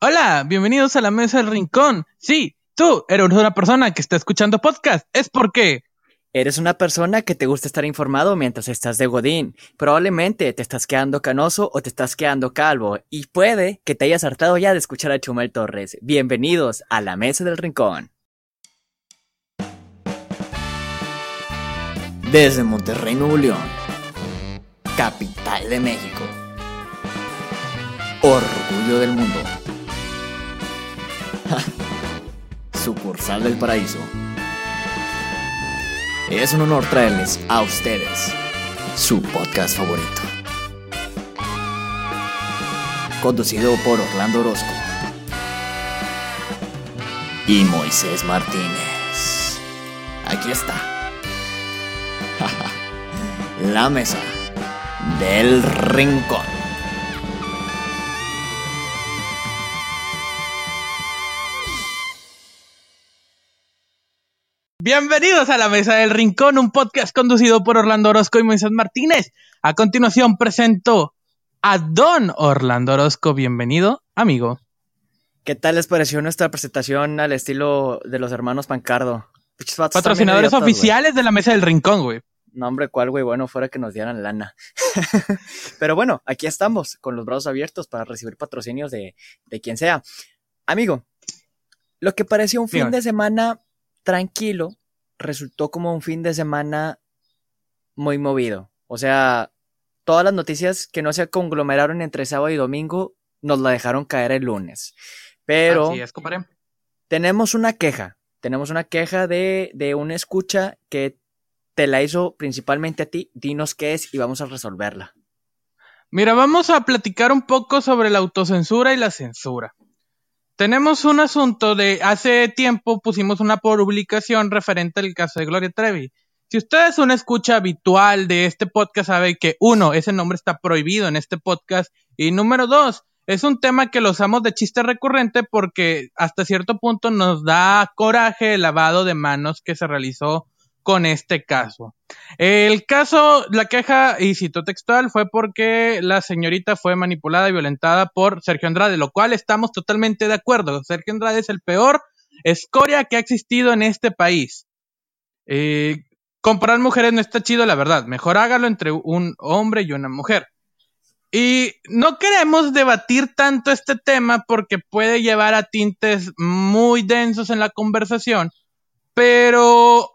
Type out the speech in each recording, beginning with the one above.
Hola, bienvenidos a la mesa del rincón. Sí, tú eres una persona que está escuchando podcast. Es porque Eres una persona que te gusta estar informado mientras estás de Godín. Probablemente te estás quedando canoso o te estás quedando calvo. Y puede que te hayas hartado ya de escuchar a Chumel Torres. Bienvenidos a la Mesa del Rincón. Desde Monterrey, Nuevo León, capital de México. Orgullo del mundo. Sucursal del paraíso. Es un honor traerles a ustedes su podcast favorito. Conducido por Orlando Orozco y Moisés Martínez. Aquí está. La mesa del rincón. Bienvenidos a la Mesa del Rincón, un podcast conducido por Orlando Orozco y Moisés Martínez. A continuación presento a Don Orlando Orozco. Bienvenido, amigo. ¿Qué tal les pareció nuestra presentación al estilo de los hermanos Pancardo? Patrocinadores idiotas, oficiales de la Mesa del Rincón, güey. No, hombre, ¿cuál, güey? Bueno, fuera que nos dieran lana. Pero bueno, aquí estamos, con los brazos abiertos para recibir patrocinios de, de quien sea. Amigo, lo que parecía un fin de semana tranquilo, resultó como un fin de semana muy movido. O sea, todas las noticias que no se conglomeraron entre sábado y domingo nos la dejaron caer el lunes. Pero Así es, compadre. tenemos una queja. Tenemos una queja de, de una escucha que te la hizo principalmente a ti. Dinos qué es y vamos a resolverla. Mira, vamos a platicar un poco sobre la autocensura y la censura. Tenemos un asunto de hace tiempo pusimos una publicación referente al caso de Gloria Trevi. Si usted es una escucha habitual de este podcast, sabe que uno, ese nombre está prohibido en este podcast y número dos, es un tema que lo usamos de chiste recurrente porque hasta cierto punto nos da coraje el lavado de manos que se realizó con este caso. El caso, la queja, y cito textual, fue porque la señorita fue manipulada y violentada por Sergio Andrade, lo cual estamos totalmente de acuerdo. Sergio Andrade es el peor escoria que ha existido en este país. Eh, comprar mujeres no está chido, la verdad. Mejor hágalo entre un hombre y una mujer. Y no queremos debatir tanto este tema porque puede llevar a tintes muy densos en la conversación, pero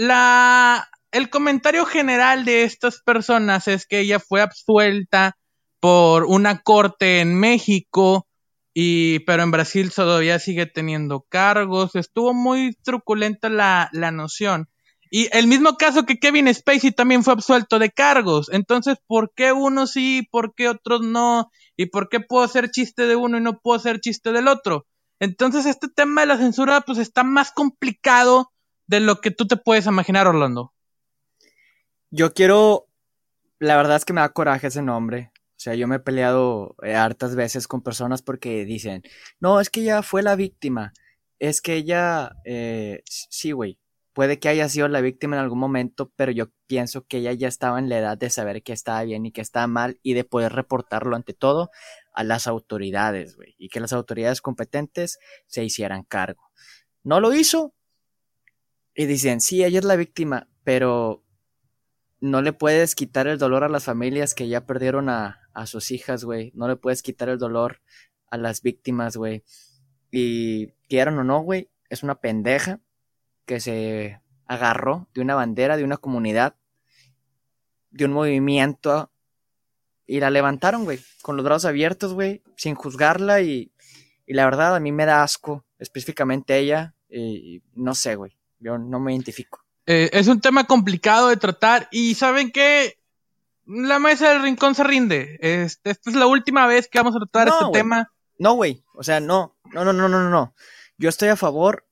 la, el comentario general de estas personas es que ella fue absuelta por una corte en México y pero en Brasil todavía sigue teniendo cargos. Estuvo muy truculenta la, la noción. Y el mismo caso que Kevin Spacey también fue absuelto de cargos. Entonces, ¿por qué unos sí, por qué otros no? ¿Y por qué puedo hacer chiste de uno y no puedo hacer chiste del otro? Entonces, este tema de la censura, pues está más complicado de lo que tú te puedes imaginar, Orlando. Yo quiero. La verdad es que me da coraje ese nombre. O sea, yo me he peleado eh, hartas veces con personas porque dicen, no, es que ella fue la víctima. Es que ella, eh, sí, güey, puede que haya sido la víctima en algún momento, pero yo pienso que ella ya estaba en la edad de saber que estaba bien y que estaba mal y de poder reportarlo ante todo a las autoridades, güey, y que las autoridades competentes se hicieran cargo. No lo hizo y dicen, sí, ella es la víctima, pero no le puedes quitar el dolor a las familias que ya perdieron a, sus hijas, güey. No le puedes quitar el dolor a las víctimas, güey. Y quieran o no, güey, es una pendeja que se agarró de una bandera, de una comunidad, de un movimiento y la levantaron, güey, con los brazos abiertos, güey, sin juzgarla y, y la verdad a mí me da asco, específicamente ella, y no sé, güey, yo no me identifico. Eh, es un tema complicado de tratar y ¿saben qué? La mesa del rincón se rinde. Este, esta es la última vez que vamos a tratar No, este tema. No, güey. O sea, no. No, no, no, no, no. Yo estoy a favor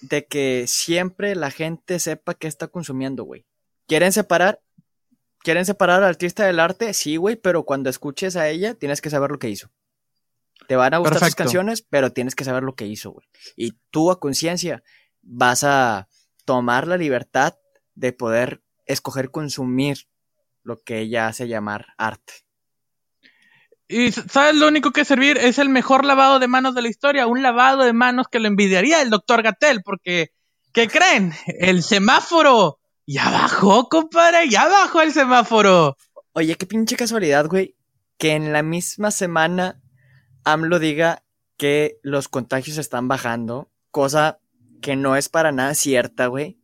de que siempre la gente sepa qué está consumiendo, güey. ¿Quieren separar? ¿Quieren separar al artista del arte? Sí, güey, pero cuando escuches a ella, tienes que saber lo que hizo. Te van a gustar sus canciones, pero tienes que saber lo que hizo, güey. Y tú a conciencia vas a tomar la libertad de poder escoger consumir lo que ella hace llamar arte. Y ¿sabes lo único que servir? Es el mejor lavado de manos de la historia, un lavado de manos que lo envidiaría el doctor Gatel, porque, ¿qué creen? El semáforo ya bajó, compadre, ya bajó el semáforo. Oye, qué pinche casualidad, güey, que en la misma semana AMLO diga que los contagios están bajando, cosa que no es para nada cierta, güey.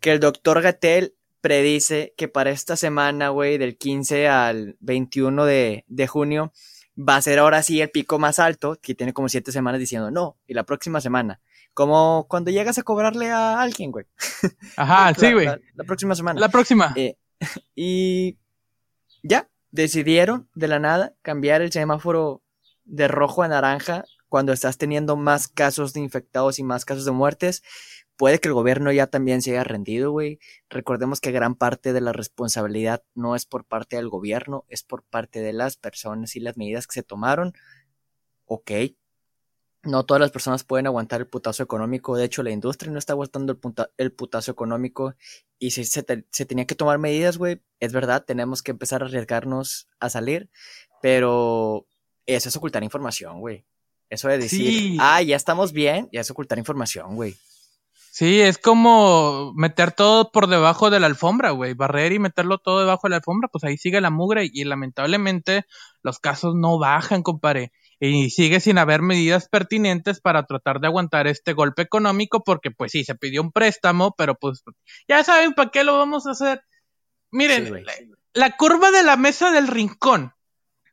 Que el doctor Gatel predice que para esta semana, güey, del 15 al 21 de, de, junio, va a ser ahora sí el pico más alto, que tiene como siete semanas diciendo no, y la próxima semana. Como cuando llegas a cobrarle a alguien, güey. Ajá, sí, güey. La, próxima semana. La próxima. Eh, y ya, decidieron de la nada cambiar el semáforo de rojo a naranja cuando estás teniendo más casos de infectados y más casos de muertes puede que el gobierno ya también se haya rendido, güey. Recordemos que gran parte de la responsabilidad no es por parte del gobierno, es por parte de las personas y las medidas que se tomaron. Ok. No todas las personas pueden aguantar el putazo económico. De hecho, la industria no está aguantando el, putazo económico. Y si se, se tenía que tomar medidas, güey, es verdad, tenemos que empezar a arriesgarnos a salir. Pero eso es ocultar información, güey. Eso de decir, ah, ya estamos bien, ya es ocultar información, güey. Sí, es como meter todo por debajo de la alfombra, güey. Barrer y meterlo todo debajo de la alfombra, pues ahí sigue la mugre y lamentablemente los casos no bajan, compadre. Y sigue sin haber medidas pertinentes para tratar de aguantar este golpe económico porque pues sí, se pidió un préstamo, pero pues ya saben para qué lo vamos a hacer. Miren, la curva de la mesa del rincón,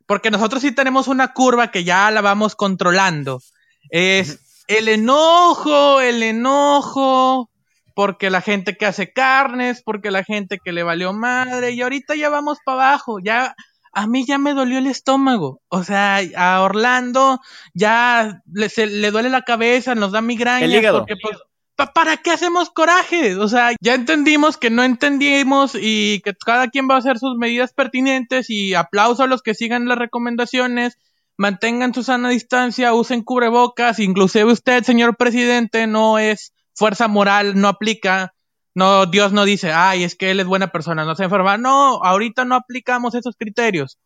porque nosotros sí tenemos una curva que ya la vamos controlando. Es el enojo, el enojo, porque la gente que hace carnes, porque la gente que le valió madre, y ahorita ya vamos para abajo, ya a mí ya me dolió el estómago, o sea, a Orlando ya le, le duele la cabeza, nos da migraña, el hígado. porque pues, ¿para qué hacemos coraje? O sea, ya entendimos que no entendimos y que cada quien va a hacer sus medidas pertinentes y aplauso a los que sigan las recomendaciones mantengan su sana distancia, usen cubrebocas, inclusive usted, señor presidente, no es fuerza moral, no aplica, no, Dios no dice, ay, es que él es buena persona, no se enferma, no, ahorita no aplicamos esos criterios.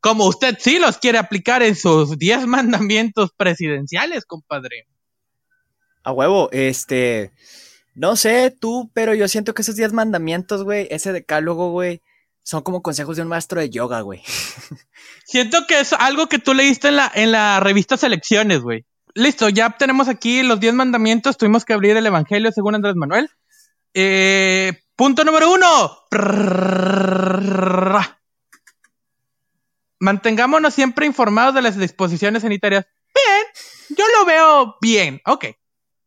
Como usted sí los quiere aplicar en sus diez mandamientos presidenciales, compadre. A huevo, este, no sé tú, pero yo siento que esos diez mandamientos, güey, ese decálogo, güey, son como consejos de un maestro de yoga, güey. Siento que es algo que tú leíste en la, en la revista Selecciones, güey. Listo, ya tenemos aquí los diez mandamientos. Tuvimos que abrir el Evangelio según Andrés Manuel. Eh, punto número uno. Mantengámonos siempre informados de las disposiciones sanitarias. Bien, yo lo veo bien. Ok,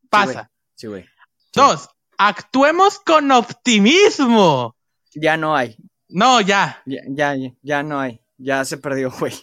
pasa. Sí, güey. Dos, actuemos con optimismo. Ya no hay. No, ya. Ya, ya, ya no hay. Ya se perdió, güey.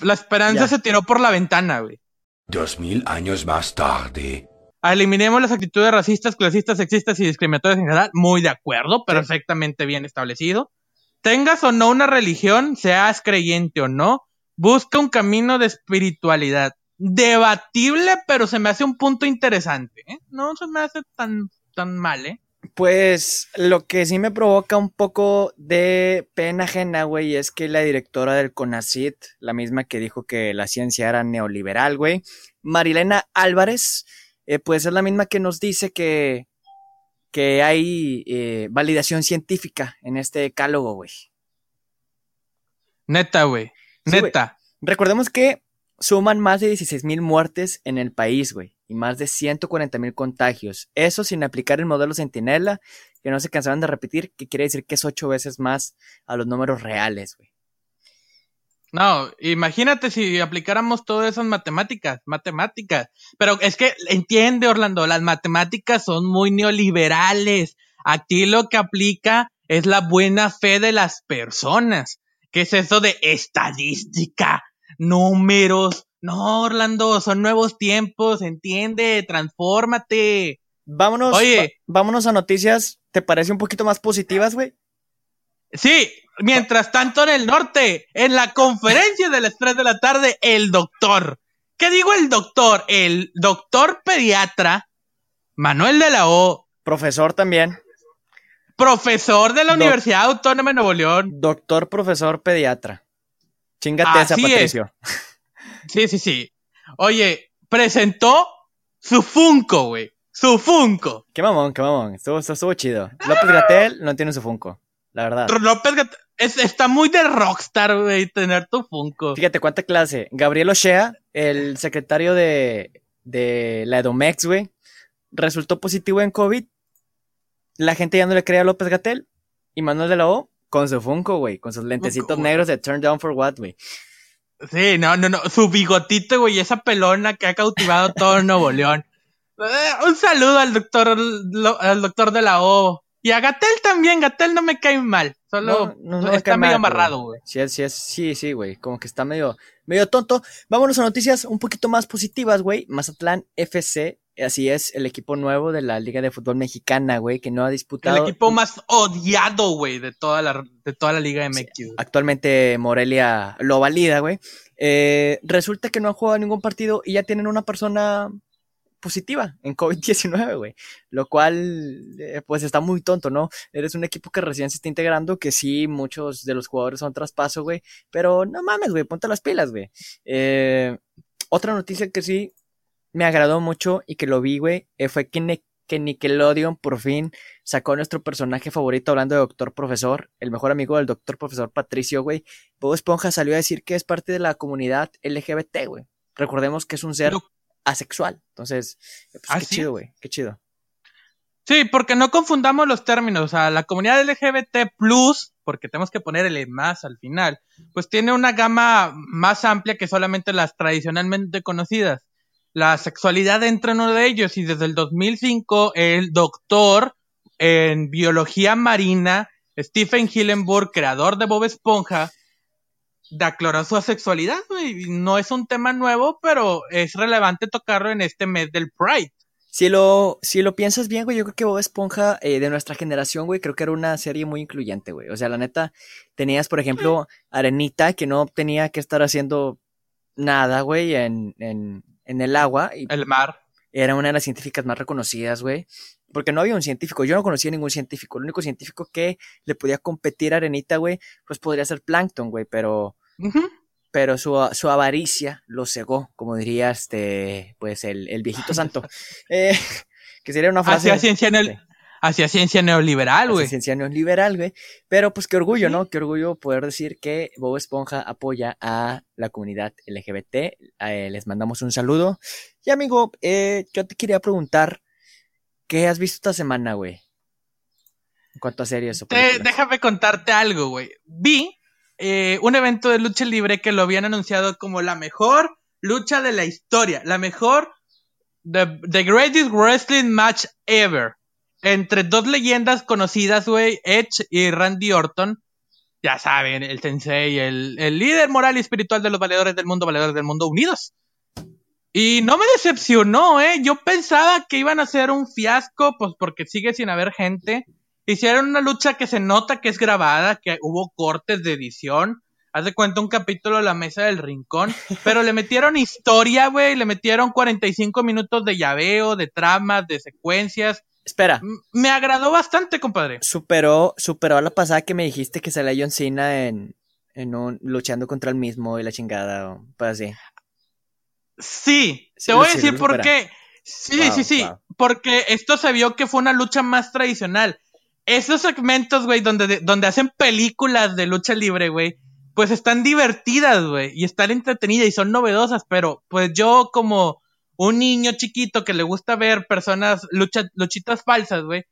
La, esperanza se tiró por la ventana, güey. Dos mil años más tarde. Eliminemos las actitudes racistas, clasistas, sexistas y discriminatorias en general. Muy de acuerdo, perfectamente bien establecido. Tengas o no una religión, seas creyente o no, busca un camino de espiritualidad. Debatible, pero se me hace un punto interesante. ¿eh? No se me hace tan, tan mal, ¿eh? Pues lo que sí me provoca un poco de pena ajena, güey, es que la directora del CONACIT, la misma que dijo que la ciencia era neoliberal, güey, Marilena Álvarez, eh, pues es la misma que nos dice que, que hay eh, validación científica en este decálogo, güey. Neta, güey. Neta. Recordemos que suman más de 16 mil muertes en el país, güey y más de 140 mil contagios. Eso sin aplicar el modelo Centinela, que no se cansaban de repetir, que quiere decir que es ocho veces más a los números reales, güey. No, imagínate si aplicáramos todas esas matemáticas, matemáticas. Pero es que entiende, Orlando, las matemáticas son muy neoliberales. Aquí lo que aplica es la buena fe de las personas. ¿Qué es eso de estadística? Números, no, Orlando, son nuevos tiempos, entiende, transfórmate. Vámonos, Oye, vámonos a noticias, ¿te parece un poquito más positivas, güey? Sí, mientras tanto en el norte, en la conferencia de las 3 de la tarde, el doctor. ¿Qué digo el doctor? El doctor pediatra, Manuel de la O. Profesor también. Profesor de la Universidad Autónoma de Nuevo León. Doctor, profesor, pediatra. Chingate esa, Así es. Patricio. Sí, sí, sí. Oye, presentó su Funko, güey. Su Funko. Qué mamón, qué mamón. Estuvo, estuvo, chido. López Gatel no tiene su Funko, la verdad. López Gat- es- está muy de rockstar, güey, tener tu Funko. Fíjate cuánta clase. Gabriel Ochea, el secretario de, de la Edomex, güey, resultó positivo en COVID. La gente ya no le creía a López Gatel. Y Manuel de la O con su Funko, güey, con sus lentecitos negros de Turn Down for What, güey. Sí, no, no, no. Su bigotito, güey, esa pelona que ha cautivado todo Nuevo León. Eh, un saludo al doctor, al doctor de la O. Y a Gatel también, Gatel no me cae mal. Solo No, no, no me está medio mal, amarrado, güey. Sí, sí, es- sí, sí, güey. Como que está medio, medio tonto. Vámonos a noticias un poquito más positivas, güey. Mazatlán FC, así es, el equipo nuevo de la Liga de Fútbol Mexicana, güey, que no ha El disputado. equipo más odiado, güey, de toda la, de toda la Liga MX. güey. Actualmente Morelia lo valida, güey. Eh, resulta que no han jugado ningún partido y ya tienen una persona positiva en COVID-19, güey. Lo cual, eh, pues está muy tonto, ¿no? Eres un equipo que recién se está integrando, que sí, muchos de los jugadores son traspaso, güey. Pero no mames, güey, ponte las pilas, güey. Eh, otra noticia que sí me agradó mucho y que lo vi, güey, eh, fue que, que Nickelodeon por fin sacó nuestro personaje favorito hablando de Doctor Profesor, el mejor amigo del Doctor Profesor Patricio, güey. Bob Esponja salió a decir que es parte de la comunidad LGBT, güey. Recordemos que es un ser asexual. Entonces, pues, qué ¿Ah, sí? chido, güey. Qué chido. Sí, porque no confundamos los términos. O sea, la comunidad LGBT porque tenemos que poner el más al final, pues tiene una gama más amplia que solamente las tradicionalmente conocidas. La sexualidad entra en uno de ellos y desde el 2005 el doctor en biología marina, Stephen Hillenburg, creador de Bob Esponja, declaró su asexualidad. güey. No es un tema nuevo, pero es relevante tocarlo en este mes del Pride. Si lo, si lo piensas bien, güey, yo creo que Bob Esponja eh, de nuestra generación, güey, creo que era una serie muy incluyente, güey. O sea, la neta, tenías, por ejemplo, Arenita, que no tenía que estar haciendo nada, güey, en, en, en el agua. Y El mar. era una de las científicas más reconocidas, güey. Porque no había un científico, yo no conocía ningún científico. El único científico que le podía competir a Arenita, güey, pues podría ser Plankton, güey, pero, Pero su, su avaricia lo cegó, como diría este, pues el, el viejito santo. Eh, que sería una frase. Hacia ciencia, neo- hacia ciencia neoliberal, Hacia güey. ciencia neoliberal, güey. Pero pues qué orgullo, Sí. ¿no? Qué orgullo poder decir que Bob Esponja apoya a la comunidad LGBT. Eh, les mandamos un saludo. Y amigo, eh, yo te quería preguntar, ¿qué has visto esta semana, güey? En cuanto a series o Te- déjame contarte algo, güey. Vi eh, un evento de lucha libre que lo habían anunciado como la mejor lucha de la historia, la mejor, the, greatest wrestling match ever, entre dos leyendas conocidas, güey, Edge y Randy Orton. Ya saben, el sensei, el, el líder moral y espiritual de los valedores del mundo, valedores del mundo unidos. Y no me decepcionó, eh. Yo pensaba que iban a ser un fiasco, pues porque sigue sin haber gente. Hicieron una lucha que se nota que es grabada, que hubo cortes de edición. Haz de cuenta un capítulo de La Mesa del Rincón. Pero le metieron historia, güey. Le metieron 45 minutos de llaveo, de tramas, de secuencias. Espera, M- Me agradó bastante, compadre. superó, superó a la pasada que me dijiste que salía John Cena en, en un, luchando contra el mismo y la chingada, o pues así. Sí, Sí, te voy a decir por qué. Sí, Wow, sí, sí. wow. Porque esto se vio que fue una lucha más tradicional. Esos segmentos, güey, donde, donde hacen películas de lucha libre, güey, pues están divertidas, güey, y están entretenidas y son novedosas, pero pues yo como un niño chiquito que le gusta ver personas, lucha, luchitas falsas, güey,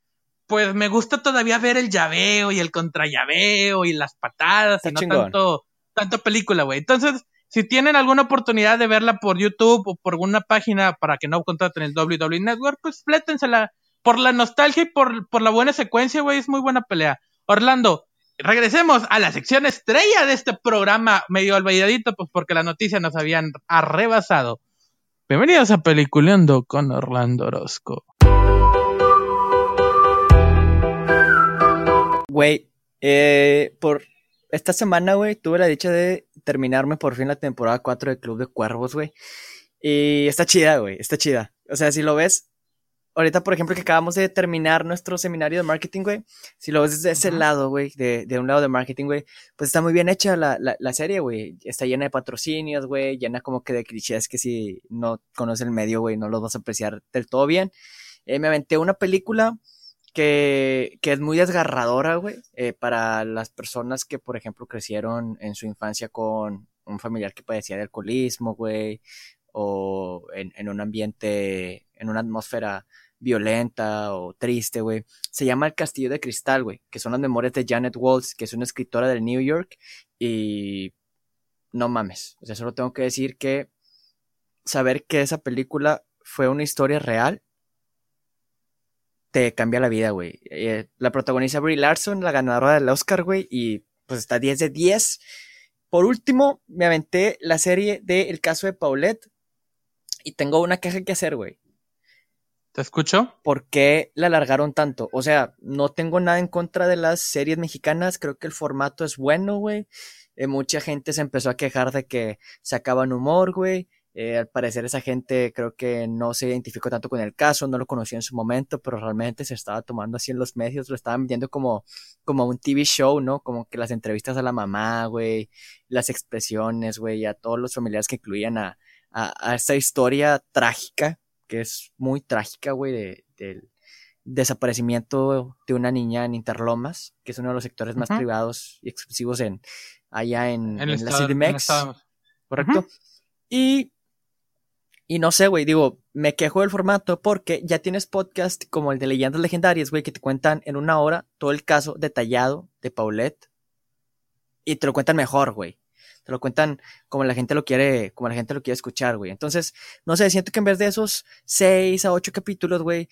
pues me gusta todavía ver el llaveo y el contrallaveo y las patadas Está y no chingón. tanto, tanto película, güey. Entonces, si tienen alguna oportunidad de verla por YouTube o por alguna página para que no contraten el WWE Network, pues flétensela. Por la nostalgia y por, por la buena secuencia, güey, es muy buena pelea. Orlando, regresemos a la sección estrella de este programa medio olvidadito, pues porque las noticias nos habían arrebasado. Bienvenidos a Peliculeando con Orlando Orozco. Güey, eh, por esta semana, güey, tuve la dicha de terminarme por fin la temporada 4 de Club de Cuervos, güey. Y está chida, güey, está chida. O sea, si lo ves, ahorita, por ejemplo, que acabamos de terminar nuestro seminario de marketing, güey, si lo ves desde ese lado, güey, de, de un lado de marketing, güey, pues está muy bien hecha la, la, la serie, güey. Está llena de patrocinios, güey, llena como que de clichés que si no conoces el medio, güey, no los vas a apreciar del todo bien. Eh, me aventé una película que, que es muy desgarradora, güey, eh, para las personas que, por ejemplo, crecieron en su infancia con un familiar que padecía de alcoholismo, güey, o en, en un ambiente, en una atmósfera violenta o triste, güey. Se llama El Castillo de Cristal, güey, que son las memorias de Janet Waltz, que es una escritora del New York, y no mames, o sea, solo tengo que decir que saber que esa película fue una historia real te cambia la vida, güey. Eh, la protagoniza Brie Larson, la ganadora del Oscar, güey, y pues está 10 de 10. Por último, me aventé la serie de El caso de Paulette y tengo una queja que hacer, güey. ¿Te escucho? ¿Por qué la alargaron tanto? O sea, no tengo nada en contra de las series mexicanas, creo que el formato es bueno, güey. Eh, mucha gente se empezó a quejar de que sacaban humor, güey. Eh, al parecer esa gente creo que no se identificó tanto con el caso, no lo conocía en su momento, pero realmente se estaba tomando así en los medios, lo estaban viendo como, como un TV show, ¿no? Como que las entrevistas a la mamá, güey, las expresiones, güey, a todos los familiares que incluían a, a, a esta historia trágica, que es muy trágica, güey, de, del desaparecimiento de una niña en Interlomas, que es uno de los sectores más privados y exclusivos en allá en, En en la estado- en el CDMX. estado- ¿correcto? Y, y no sé, güey, digo, me quejo del formato porque ya tienes podcast como el de Leyendas Legendarias, güey, que te cuentan en una hora todo el caso detallado de Paulette. Y te lo cuentan mejor, güey. Te lo cuentan como la gente lo quiere, como la gente lo quiere escuchar, güey. Entonces, no sé, siento que en vez de esos seis a ocho capítulos, güey,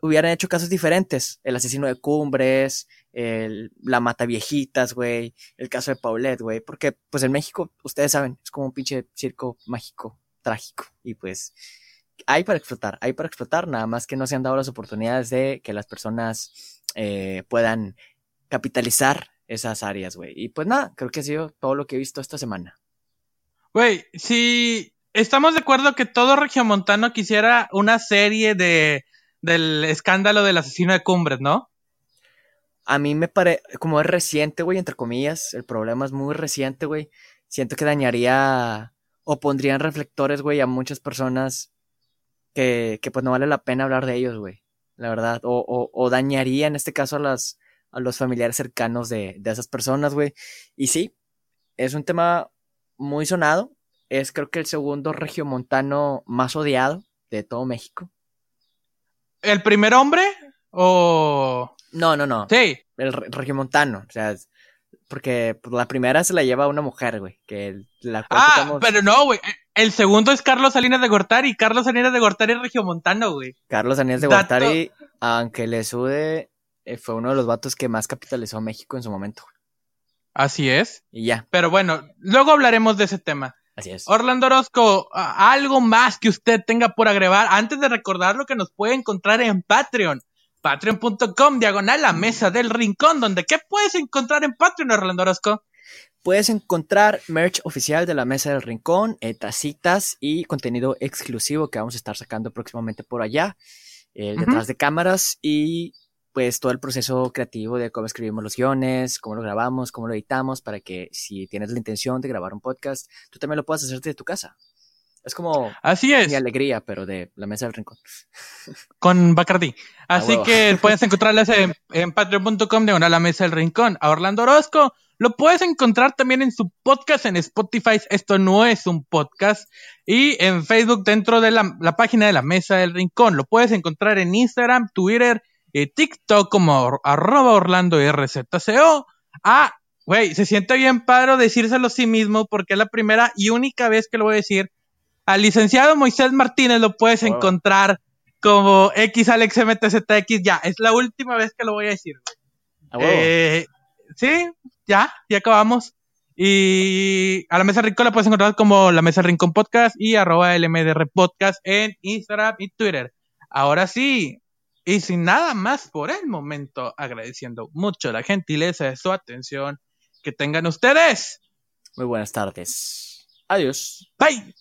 hubieran hecho casos diferentes. El asesino de cumbres, el, la mata viejitas, güey, el caso de Paulette, güey. Porque, pues en México, ustedes saben, es como un pinche circo mágico, trágico. Y pues, hay para explotar, hay para explotar, nada más que no se han dado las oportunidades de que las personas eh, puedan capitalizar esas áreas, güey. Y pues nada, creo que ha sido todo lo que he visto esta semana. Güey, si estamos de acuerdo que todo regiomontano quisiera una serie de del escándalo del asesino de Cumbres, ¿no? A mí me parece, como es reciente, güey, entre comillas, el problema es muy reciente, güey. Siento que dañaría o pondrían reflectores, güey, a muchas personas que, que pues no vale la pena hablar de ellos, güey. La verdad. O, o, o dañaría en este caso a las, a los familiares cercanos de, de esas personas, güey. Y sí, es un tema muy sonado. Es creo que el segundo regiomontano más odiado de todo México. ¿El primer hombre? ¿O...? No, no, no. Sí. El re- regiomontano. O sea, porque pues, la primera se la lleva una mujer, güey. Que la Ah, pero no, güey. El segundo es Carlos Salinas de Gortari. Carlos Salinas de Gortari es regiomontano, güey. Carlos Aníbal de Dato- Gortari, aunque le sude, fue uno de los vatos que más capitalizó a México en su momento. Así es. Y ya, Pero bueno, luego hablaremos de ese tema. así es. Orlando Orozco, algo más que usted tenga por agregar antes de recordar lo que nos puede encontrar en Patreon. Patreon.com, diagonal la mesa del rincón, donde ¿qué puedes encontrar en Patreon, Orlando Orozco? Puedes encontrar merch oficial de la Mesa del Rincón, eh, tacitas y contenido exclusivo que vamos a estar sacando próximamente por allá, eh, detrás de cámaras y pues todo el proceso creativo de cómo escribimos los guiones, cómo lo grabamos, cómo lo editamos, para que si tienes la intención de grabar un podcast, tú también lo puedas hacer desde tu casa. Es como Así es, mi alegría, pero de la Mesa del Rincón. con Bacardi. Así que puedes encontrarlas en, en patreon.com, diagonal la mesa del rincón. A Orlando Orozco lo puedes encontrar también en su podcast en Spotify. Esto no es un podcast. Y en Facebook dentro de la, la página de la mesa del rincón. Lo puedes encontrar en Instagram, Twitter y TikTok como arroba Orlando RZCO. Ah, güey, se siente bien padre decírselo a sí mismo porque es la primera y única vez que lo voy a decir. Al licenciado Moisés Martínez lo puedes Wow. encontrar como XAlexMTZX. Ya, es la última vez que lo voy a decir. güey. A huevo. Eh, sí, ya, ya acabamos. Y a la Mesa Rincón la puedes encontrar como la Mesa Rincón Podcast y arroba LMDR Podcast en Instagram y Twitter. Ahora sí, y sin nada más por el momento, agradeciendo mucho la gentileza de su atención que tengan ustedes. Muy buenas tardes. Adiós. Bye.